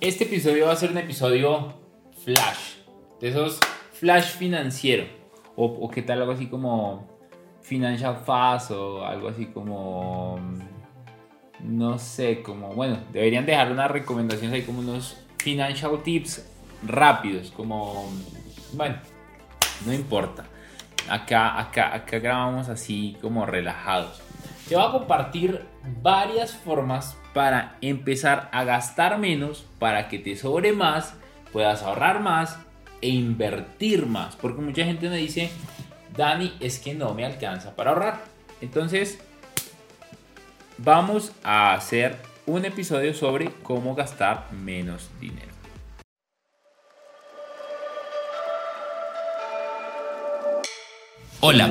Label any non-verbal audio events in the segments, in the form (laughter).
Este episodio va a ser un episodio flash, de esos flash financiero, o, o qué tal algo así como Financial Fast o algo así como, no sé, como, bueno, deberían dejar unas recomendaciones ahí como unos financial tips rápidos, como, bueno, no importa. Acá, acá, acá grabamos así como relajados. Te voy a compartir varias formas para empezar a gastar menos, para que te sobre más, puedas ahorrar más e invertir más. Porque mucha gente me dice, Dani, es que no me alcanza para ahorrar. Entonces, vamos a hacer un episodio sobre cómo gastar menos dinero. Hola,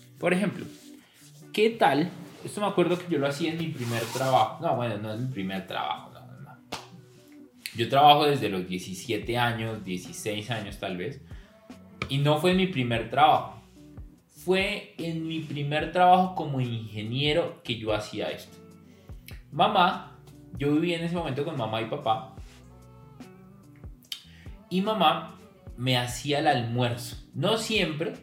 Por ejemplo, ¿qué tal? Esto me acuerdo que yo lo hacía en mi primer trabajo. No, bueno, no es mi primer trabajo. No, no. Yo trabajo desde los 17 años, 16 años tal vez. Y no fue mi primer trabajo. Fue en mi primer trabajo como ingeniero que yo hacía esto. Mamá yo vivía en ese momento con mamá y papá. Y mamá me hacía el almuerzo. No siempre,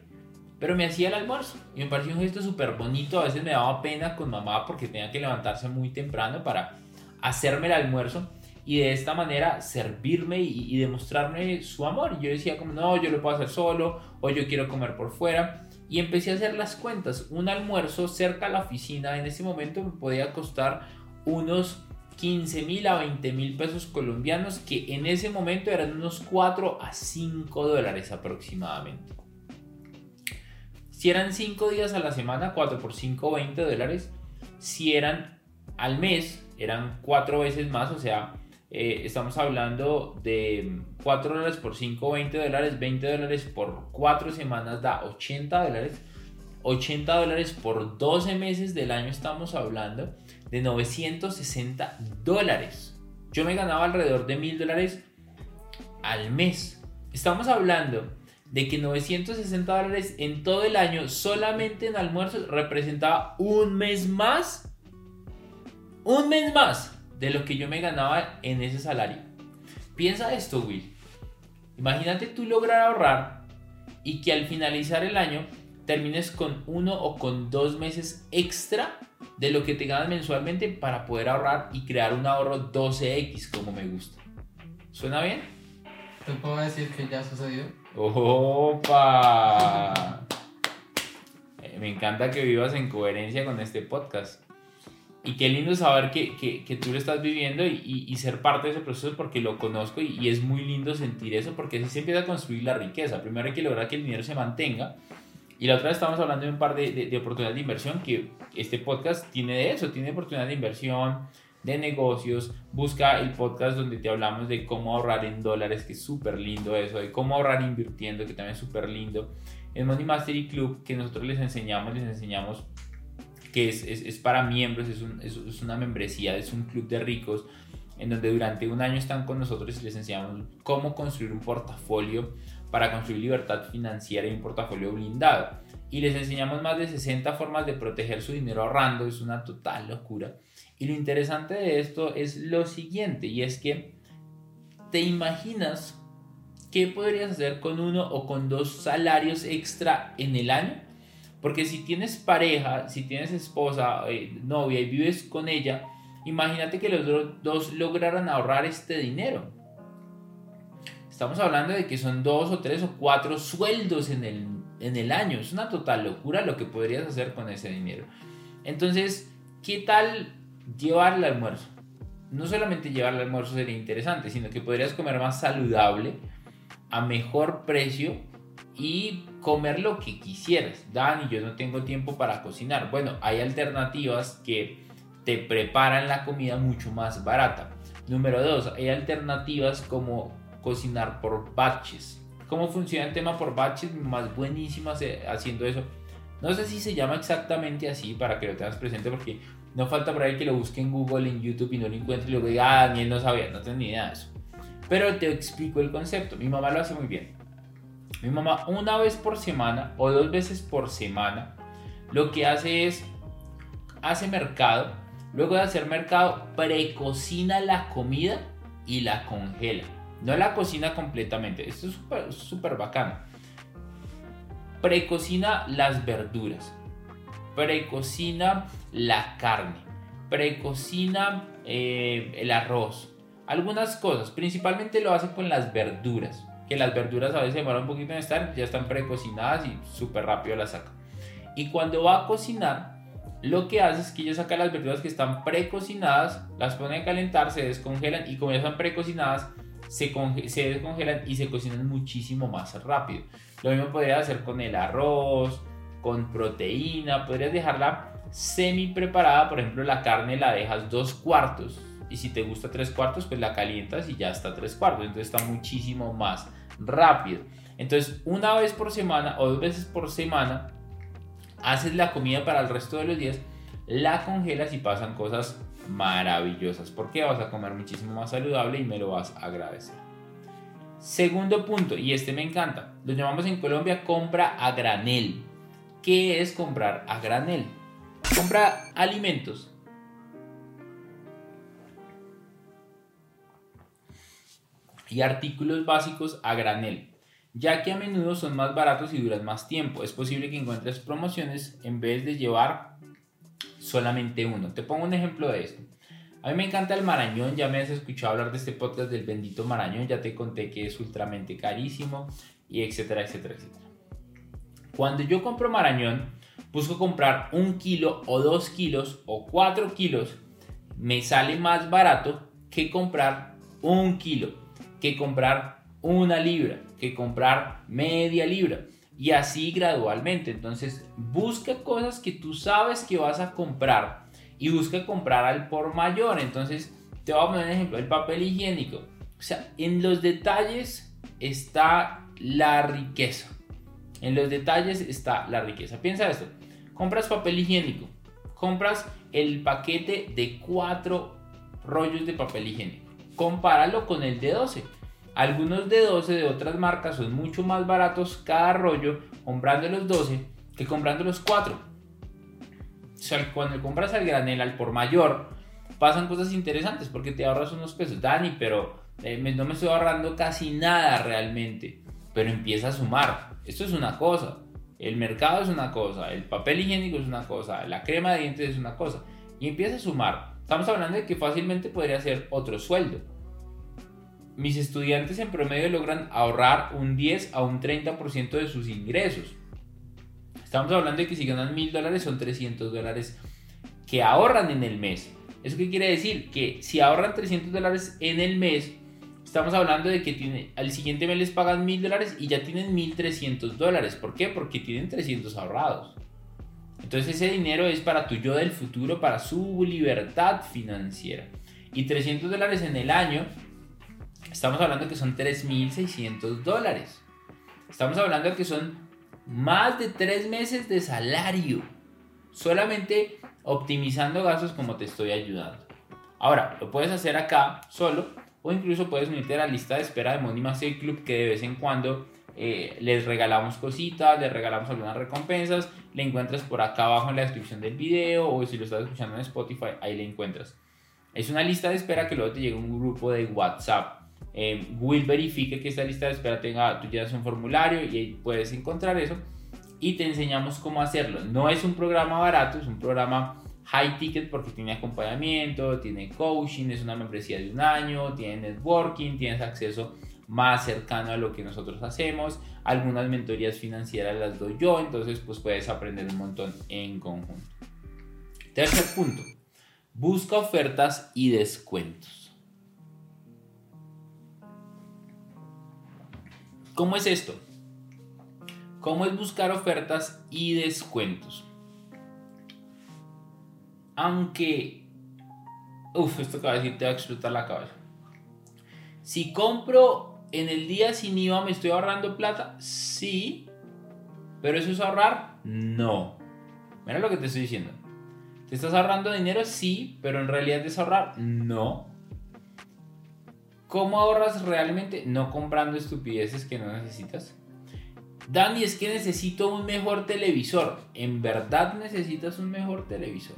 pero me hacía el almuerzo. Y me pareció un gesto súper bonito. A veces me daba pena con mamá porque tenía que levantarse muy temprano para hacerme el almuerzo. Y de esta manera servirme y, demostrarme su amor. Yo decía como, no, yo lo puedo hacer solo. O yo quiero comer por fuera. Y empecé a hacer las cuentas. Un almuerzo cerca a la oficina en ese momento me podía costar unos 15 mil a 20 mil pesos colombianos, que en ese momento eran unos 4 a 5 dólares aproximadamente. Si eran 5 días a la semana, 4 por 5, 20 dólares. Si eran al mes, eran 4 veces más, o sea, eh, estamos hablando de 4 dólares por 5, 20 dólares, 20 dólares por 4 semanas da 80 dólares. 80 dólares por 12 meses del año estamos hablando de 960 dólares. Yo me ganaba alrededor de 1000 dólares al mes. Estamos hablando de que 960 dólares en todo el año solamente en almuerzos representaba un mes más. Un mes más de lo que yo me ganaba en ese salario. Piensa esto, Will. Imagínate tú lograr ahorrar y que al finalizar el año termines con uno o con dos meses extra de lo que te ganas mensualmente para poder ahorrar y crear un ahorro 12X como me gusta. ¿Suena bien? ¿Te puedo decir que ya sucedió? ¡Opa! Eh, me encanta que vivas en coherencia con este podcast. Y qué lindo saber que, que, que tú lo estás viviendo y, y, ser parte de ese proceso porque lo conozco y, y, es muy lindo sentir eso porque así se empieza a construir la riqueza. Primero hay que lograr que el dinero se mantenga y la otra vez estamos hablando de un par de, de, oportunidades de inversión que este podcast tiene de eso, tiene oportunidades de inversión, de negocios. Busca el podcast donde te hablamos de cómo ahorrar en dólares, que es súper lindo eso, de cómo ahorrar invirtiendo, que también es súper lindo. En Money Mastery Club, que nosotros les enseñamos, les enseñamos que es, es, es para miembros, es, un, es, una membresía, es un club de ricos, en donde durante un año están con nosotros y les enseñamos cómo construir un portafolio para construir libertad financiera y un portafolio blindado. Y les enseñamos más de 60 formas de proteger su dinero ahorrando, es una total locura. Y lo interesante de esto es lo siguiente, y es que te imaginas qué podrías hacer con uno o con dos salarios extra en el año. Porque si tienes pareja, si tienes esposa, eh, novia y vives con ella, imagínate que los dos lograran ahorrar este dinero. Estamos hablando de que son dos o tres o cuatro sueldos en el, en el año. Es una total locura lo que podrías hacer con ese dinero. Entonces, ¿qué tal llevar el almuerzo? No solamente llevar el almuerzo sería interesante, sino que podrías comer más saludable, a mejor precio y comer lo que quisieras. Dani, yo no tengo tiempo para cocinar. Bueno, hay alternativas que te preparan la comida mucho más barata. Número dos, hay alternativas como cocinar por batches. ¿Cómo funciona el tema por batches? Más buenísimas haciendo eso. No sé si se llama exactamente así para que lo tengas presente porque no falta por ahí que lo busque en Google, en YouTube y no lo encuentre y luego diga, ah, Daniel no sabía, no tengo ni idea de eso. Pero te explico el concepto. Mi mamá lo hace muy bien. Mi mamá una vez por semana o dos veces por semana lo que hace es hace mercado. Luego de hacer mercado, precocina la comida y la congela. No la cocina completamente. Esto es súper bacano. Precocina las verduras. Precocina la carne. Precocina eh, el arroz. Algunas cosas. Principalmente lo hace con las verduras que las verduras a veces demoran un poquito en estar, ya están precocinadas y súper rápido las saca. Y cuando va a cocinar, lo que hace es que ella saca las verduras que están precocinadas, las pone a calentar, se descongelan y como ya están precocinadas, se, descongelan y se cocinan muchísimo más rápido. Lo mismo podría hacer con el arroz, con proteína, podrías dejarla semi preparada, por ejemplo la carne la dejas dos cuartos y si te gusta tres cuartos pues la calientas y ya está tres cuartos, entonces está muchísimo más rápido. Entonces, una vez por semana o dos veces por semana, haces la comida para el resto de los días, la congelas y pasan cosas maravillosas. Porque vas a comer muchísimo más saludable y me lo vas a agradecer. Segundo punto, y este me encanta, lo llamamos en Colombia compra a granel. ¿Qué es comprar a granel? Compra alimentos y artículos básicos a granel, ya que a menudo son más baratos y duran más tiempo. Es posible que encuentres promociones en vez de llevar solamente uno. Te pongo un ejemplo de esto. A mí me encanta el marañón, ya me has escuchado hablar de este podcast del bendito marañón, ya te conté que es ultramente carísimo y etcétera, etcétera, etcétera. Cuando yo compro marañón, busco comprar un kilo o dos kilos o cuatro kilos, me sale más barato que comprar un kilo que comprar una libra, que comprar media libra. Y así gradualmente. Entonces busca cosas que tú sabes que vas a comprar y busca comprar al por mayor. Entonces te voy a poner un ejemplo, el papel higiénico. O sea, en los detalles está la riqueza. En los detalles está la riqueza. Piensa esto. Compras papel higiénico. Compras el paquete de cuatro rollos de papel higiénico compáralo con el de 12. Algunos de 12 de otras marcas son mucho más baratos cada rollo comprando los 12 que comprando los 4. O sea, cuando compras al granel al por mayor, pasan cosas interesantes porque te ahorras unos pesos. Dani, pero eh, no me estoy ahorrando casi nada realmente. Pero empieza a sumar. Esto es una cosa. El mercado es una cosa. El papel higiénico es una cosa. La crema de dientes es una cosa. Y empieza a sumar. Estamos hablando de que fácilmente podría ser otro sueldo. Mis estudiantes en promedio logran ahorrar un 10 a un 30% de sus ingresos. Estamos hablando de que si ganan mil dólares son 300 dólares que ahorran en el mes. ¿Eso qué quiere decir? Que si ahorran 300 dólares en el mes, estamos hablando de que tiene, al siguiente mes les pagan mil dólares y ya tienen 1300 dólares. ¿Por qué? Porque tienen 300 ahorrados. Entonces ese dinero es para tu yo del futuro, para su libertad financiera. Y 300 dólares en el año, estamos hablando que son 3.600 dólares. Estamos hablando que son más de 3 meses de salario. Solamente optimizando gastos como te estoy ayudando. Ahora, lo puedes hacer acá solo o incluso puedes unirte a la lista de espera de Money Master Club que de vez en cuando eh, les regalamos cositas, les regalamos algunas recompensas, le encuentras por acá abajo en la descripción del video o si lo estás escuchando en Spotify, ahí le encuentras. Es una lista de espera que luego te llega un grupo de WhatsApp. Eh, Will verifique que esta lista de espera tenga, tú llenas un formulario y ahí puedes encontrar eso y te enseñamos cómo hacerlo. No es un programa barato, es un programa high ticket porque tiene acompañamiento, tiene coaching, es una membresía de un año, tiene networking, tienes acceso más cercano a lo que nosotros hacemos. Algunas mentorías financieras las doy yo, entonces pues puedes aprender un montón en conjunto. Tercer punto. Busca ofertas y descuentos. ¿Cómo es esto? ¿Cómo es buscar ofertas y descuentos? Aunque... Uf, esto que va a decir te va a explotar la cabeza. Si compro en el día sin IVA, ¿me estoy ahorrando plata? Sí. ¿Pero eso es ahorrar? No. Mira lo que te estoy diciendo. ¿Te estás ahorrando dinero? Sí, pero en realidad es ahorrar. No. ¿Cómo ahorras realmente? No comprando estupideces que no necesitas. Dani, es que necesito un mejor televisor. ¿En verdad necesitas un mejor televisor?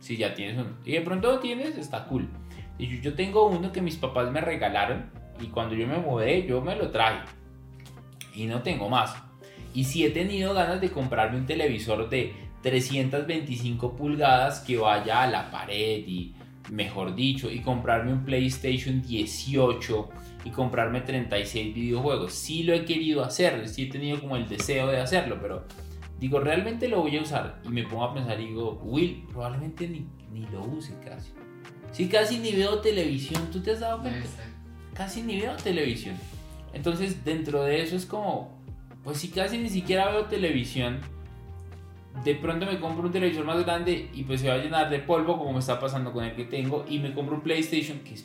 Si ya tienes uno. Y de pronto lo tienes, está cool. Yo tengo uno que mis papás me regalaron y cuando yo me mudé yo me lo traje. Y no tengo más. Y si he tenido ganas de comprarme un televisor de 325 pulgadas que vaya a la pared y mejor dicho, y comprarme un PlayStation 18 y comprarme 36 videojuegos. Sí lo he querido hacer, sí he tenido como el deseo de hacerlo, pero digo, realmente lo voy a usar. Y me pongo a pensar y digo, Will, probablemente ni, ni lo use casi. Sí, casi ni veo televisión, ¿tú te has dado cuenta? Casi ni veo televisión. Entonces, dentro de eso es como, pues si casi ni siquiera veo televisión, de pronto me compro un televisor más grande y pues se va a llenar de polvo como me está pasando con el que tengo y me compro un PlayStation que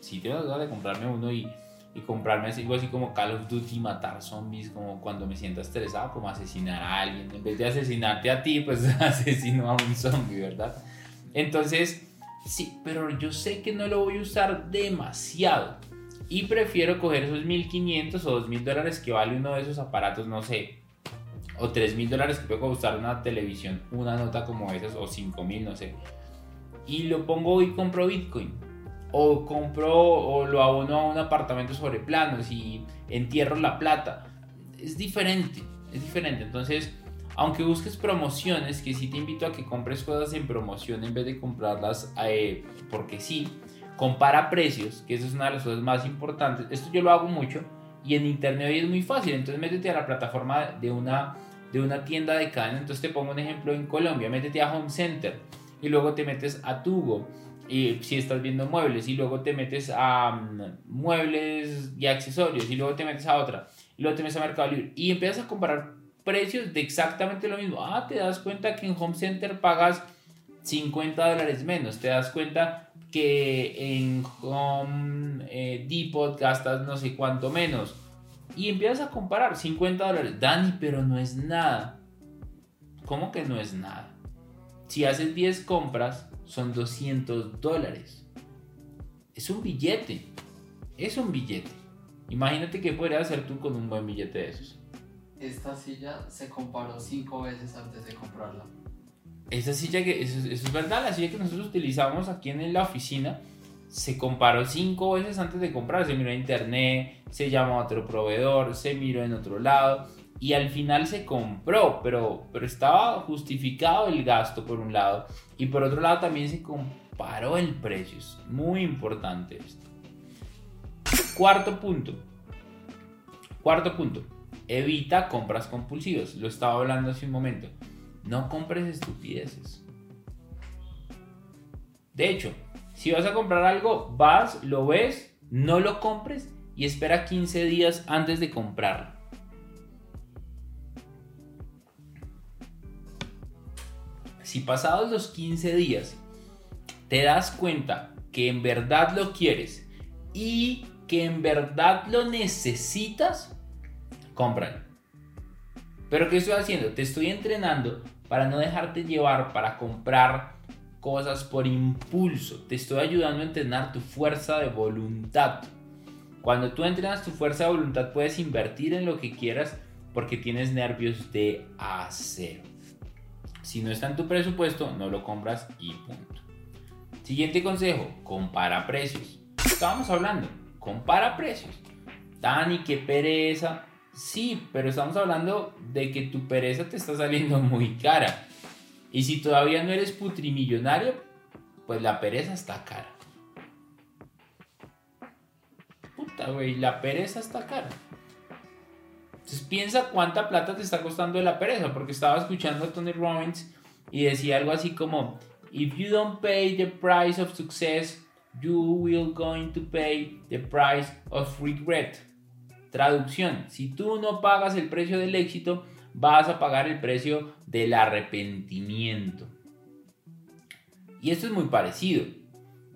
sí tengo ganas de comprarme uno y, y comprarme algo así como Call of Duty, matar zombies, como cuando me siento estresado, como asesinar a alguien. En vez de asesinarte a ti, pues (laughs) asesino a un zombie, ¿verdad? Entonces, sí, pero yo sé que no lo voy a usar demasiado. Y prefiero coger esos 1500 o 2000 dólares que vale uno de esos aparatos, no sé, o 3 mil dólares que puede costar una televisión, una nota como esas, o 5 mil, no sé. Y lo pongo y compro Bitcoin. O compro o lo abono a un apartamento sobre planos y entierro la plata. Es diferente, es diferente. Entonces, aunque busques promociones, que sí te invito a que compres cosas en promoción en vez de comprarlas eh, porque sí, compara precios, que esa es una de las cosas más importantes. Esto yo lo hago mucho y en internet hoy es muy fácil. Entonces, métete a la plataforma de una de una tienda de cadena. Entonces te pongo un ejemplo en Colombia, métete a Home Center y luego te metes a Tugo y si estás viendo muebles y luego te metes a mm, muebles y accesorios y luego te metes a otra y luego te metes a Mercado Libre y empiezas a comparar precios de exactamente lo mismo. Ah, te das cuenta que en Home Center pagas 50 dólares menos, te das cuenta que en Home eh, Depot gastas no sé cuánto menos y empiezas a comparar 50 dólares. Dani, pero no es nada. ¿Cómo que no es nada? Si haces 10 compras, son 200 dólares. Es un billete. Es un billete. Imagínate qué podrías hacer tú con un buen billete de esos. Esta silla se comparó 5 veces antes de comprarla. Esa silla que, eso, eso, es verdad, la silla que nosotros utilizamos aquí en la oficina se comparó cinco veces antes de comprar, se miró en internet, se llamó a otro proveedor, se miró en otro lado y al final se compró, pero, pero estaba justificado el gasto por un lado. Y por otro lado también se comparó el precio, es muy importante esto. Cuarto punto, cuarto punto, evita compras compulsivas, lo estaba hablando hace un momento, no compres estupideces. De hecho, si vas a comprar algo, vas, lo ves, no lo compres y espera 15 días antes de comprarlo. Si pasados los 15 días te das cuenta que en verdad lo quieres y que en verdad lo necesitas, cómpralo. Pero ¿qué estoy haciendo? Te estoy entrenando para no dejarte llevar, para comprar cosas por impulso. Te estoy ayudando a entrenar tu fuerza de voluntad. Cuando tú entrenas tu fuerza de voluntad puedes invertir en lo que quieras porque tienes nervios de acero. Si no está en tu presupuesto, no lo compras y punto. Siguiente consejo, compara precios. Estábamos hablando, compara precios. Dani, qué pereza. Sí, pero estamos hablando de que tu pereza te está saliendo muy cara. Y si todavía no eres putrimillonario, pues la pereza está cara. Puta, güey, la pereza está cara. Entonces piensa cuánta plata te está costando la pereza, porque estaba escuchando a Tony Robbins y decía algo así como, If you don't pay the price of success, you will going to pay the price of regret. Traducción, si tú no pagas el precio del éxito, vas a pagar el precio del arrepentimiento. Y esto es muy parecido.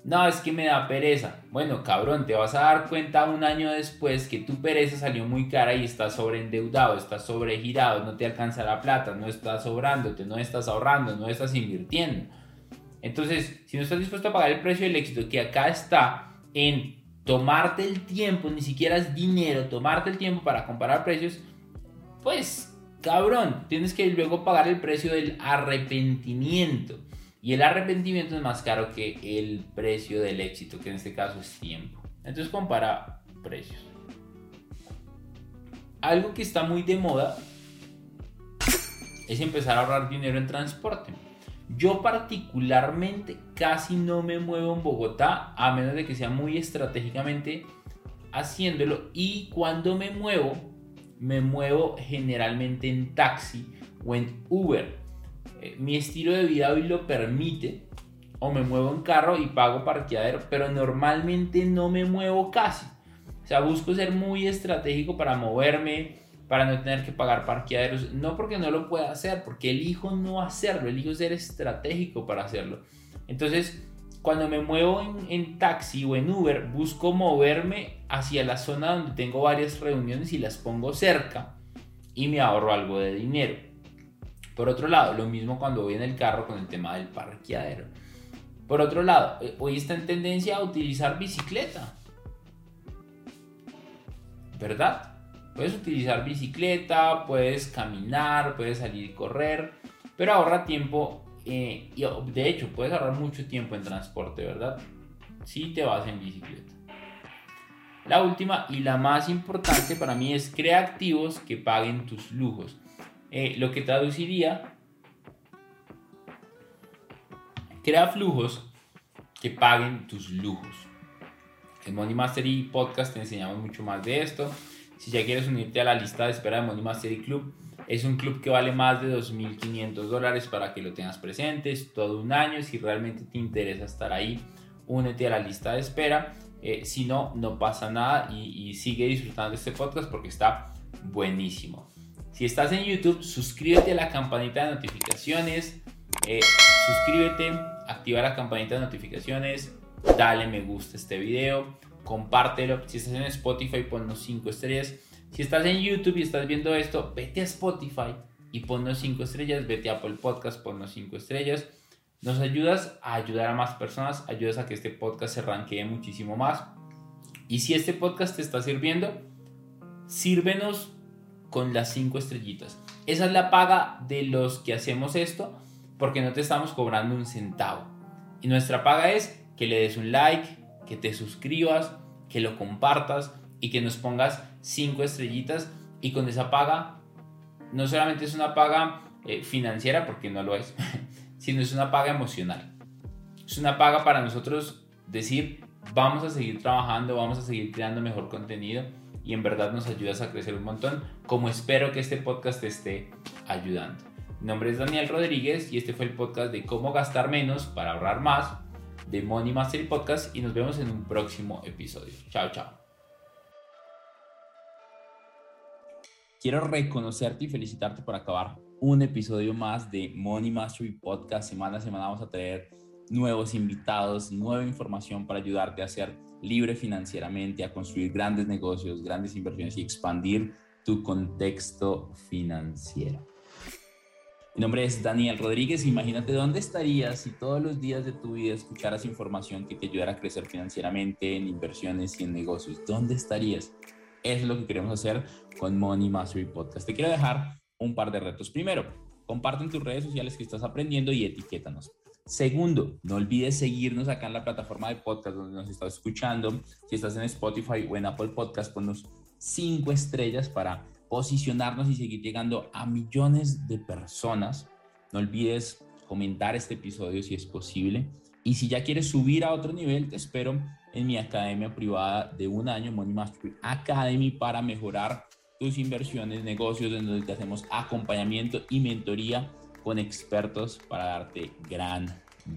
No, es que me da pereza. Bueno, cabrón, te vas a dar cuenta un año después que tu pereza salió muy cara y estás sobreendeudado, estás sobregirado, no te alcanza la plata, no estás sobrándote, no estás ahorrando, no estás invirtiendo. Entonces, si no estás dispuesto a pagar el precio del éxito, que acá está en tomarte el tiempo, ni siquiera es dinero, tomarte el tiempo para comparar precios, pues, cabrón, tienes que luego pagar el precio del arrepentimiento. Y el arrepentimiento es más caro que el precio del éxito, que en este caso es tiempo. Entonces compara precios. Algo que está muy de moda es empezar a ahorrar dinero en transporte. Yo particularmente casi no me muevo en Bogotá a menos de que sea muy estratégicamente haciéndolo y cuando me muevo me muevo generalmente en taxi o en Uber eh, mi estilo de vida hoy lo permite, o me muevo en carro y pago parqueadero, pero normalmente no me muevo casi. O sea, busco ser muy estratégico para moverme, para no tener que pagar parqueaderos. No porque no lo pueda hacer, porque elijo no hacerlo, elijo ser estratégico para hacerlo. Entonces, cuando me muevo en, taxi o en Uber, busco moverme hacia la zona donde tengo varias reuniones y las pongo cerca y me ahorro algo de dinero. Por otro lado, lo mismo cuando voy en el carro con el tema del parqueadero. Por otro lado, eh, hoy está en tendencia a utilizar bicicleta. ¿Verdad? Puedes utilizar bicicleta, puedes caminar, puedes salir y correr, pero ahorra tiempo. Eh, y de hecho, puedes ahorrar mucho tiempo en transporte, ¿verdad? Si te vas en bicicleta. La última y la más importante para mí es crea activos que paguen tus lujos. Eh, lo que traduciría, crea flujos que paguen tus lujos. En Money Mastery Podcast te enseñamos mucho más de esto. Si ya quieres unirte a la lista de espera de Money Mastery Club, es un club que vale más de 2.500 dólares para que lo tengas presente. Es todo un año. Si realmente te interesa estar ahí, únete a la lista de espera. Eh, si no, no pasa nada y, sigue disfrutando este podcast porque está buenísimo. Si estás en YouTube, suscríbete a la campanita de notificaciones. Eh, suscríbete, activa la campanita de notificaciones, dale me gusta a este video, compártelo. Si estás en Spotify, ponnos 5 estrellas. Si estás en YouTube y estás viendo esto, vete a Spotify y ponnos 5 estrellas. Vete a Apple Podcast, ponnos 5 estrellas. Nos ayudas a ayudar a más personas, ayudas a que este podcast se ranquee muchísimo más. Y si este podcast te está sirviendo, sírvenos con las 5 estrellitas. Esa es la paga de los que hacemos esto porque no te estamos cobrando un centavo. Y nuestra paga es que le des un like, que te suscribas, que lo compartas y que nos pongas 5 estrellitas. Y con esa paga, no solamente es una paga eh, financiera, porque no lo es, (laughs) sino es una paga emocional. Es una paga para nosotros decir, vamos a seguir trabajando, vamos a seguir creando mejor contenido y en verdad nos ayudas a crecer un montón, como espero que este podcast te esté ayudando. Mi nombre es Daniel Rodríguez y este fue el podcast de cómo gastar menos para ahorrar más de Money Mastery Podcast y nos vemos en un próximo episodio. Chao, chao. Quiero reconocerte y felicitarte por acabar un episodio más de Money Mastery Podcast. Semana a semana vamos a traer nuevos invitados, nueva información para ayudarte a hacer libre financieramente, a construir grandes negocios, grandes inversiones y expandir tu contexto financiero. Mi nombre es Daniel Rodríguez. Imagínate dónde estarías si todos los días de tu vida escucharas información que te ayudara a crecer financieramente en inversiones y en negocios. ¿Dónde estarías? Es lo que queremos hacer con Money Mastery Podcast. Te quiero dejar un par de retos. Primero, comparte en tus redes sociales que estás aprendiendo y etiquétanos. Segundo, no olvides seguirnos acá en la plataforma de podcast donde nos estás escuchando. Si estás en Spotify o en Apple Podcast, ponnos cinco estrellas para posicionarnos y seguir llegando a millones de personas. No olvides comentar este episodio si es posible. Y si ya quieres subir a otro nivel, te espero en mi academia privada de un año, Money Mastery Academy, para mejorar tus inversiones, negocios, en donde te hacemos acompañamiento y mentoría con expertos para darte gran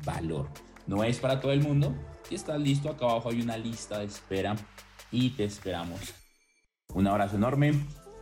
valor. No es para todo el mundo. Si estás listo, acá abajo hay una lista de espera y te esperamos. Un abrazo enorme.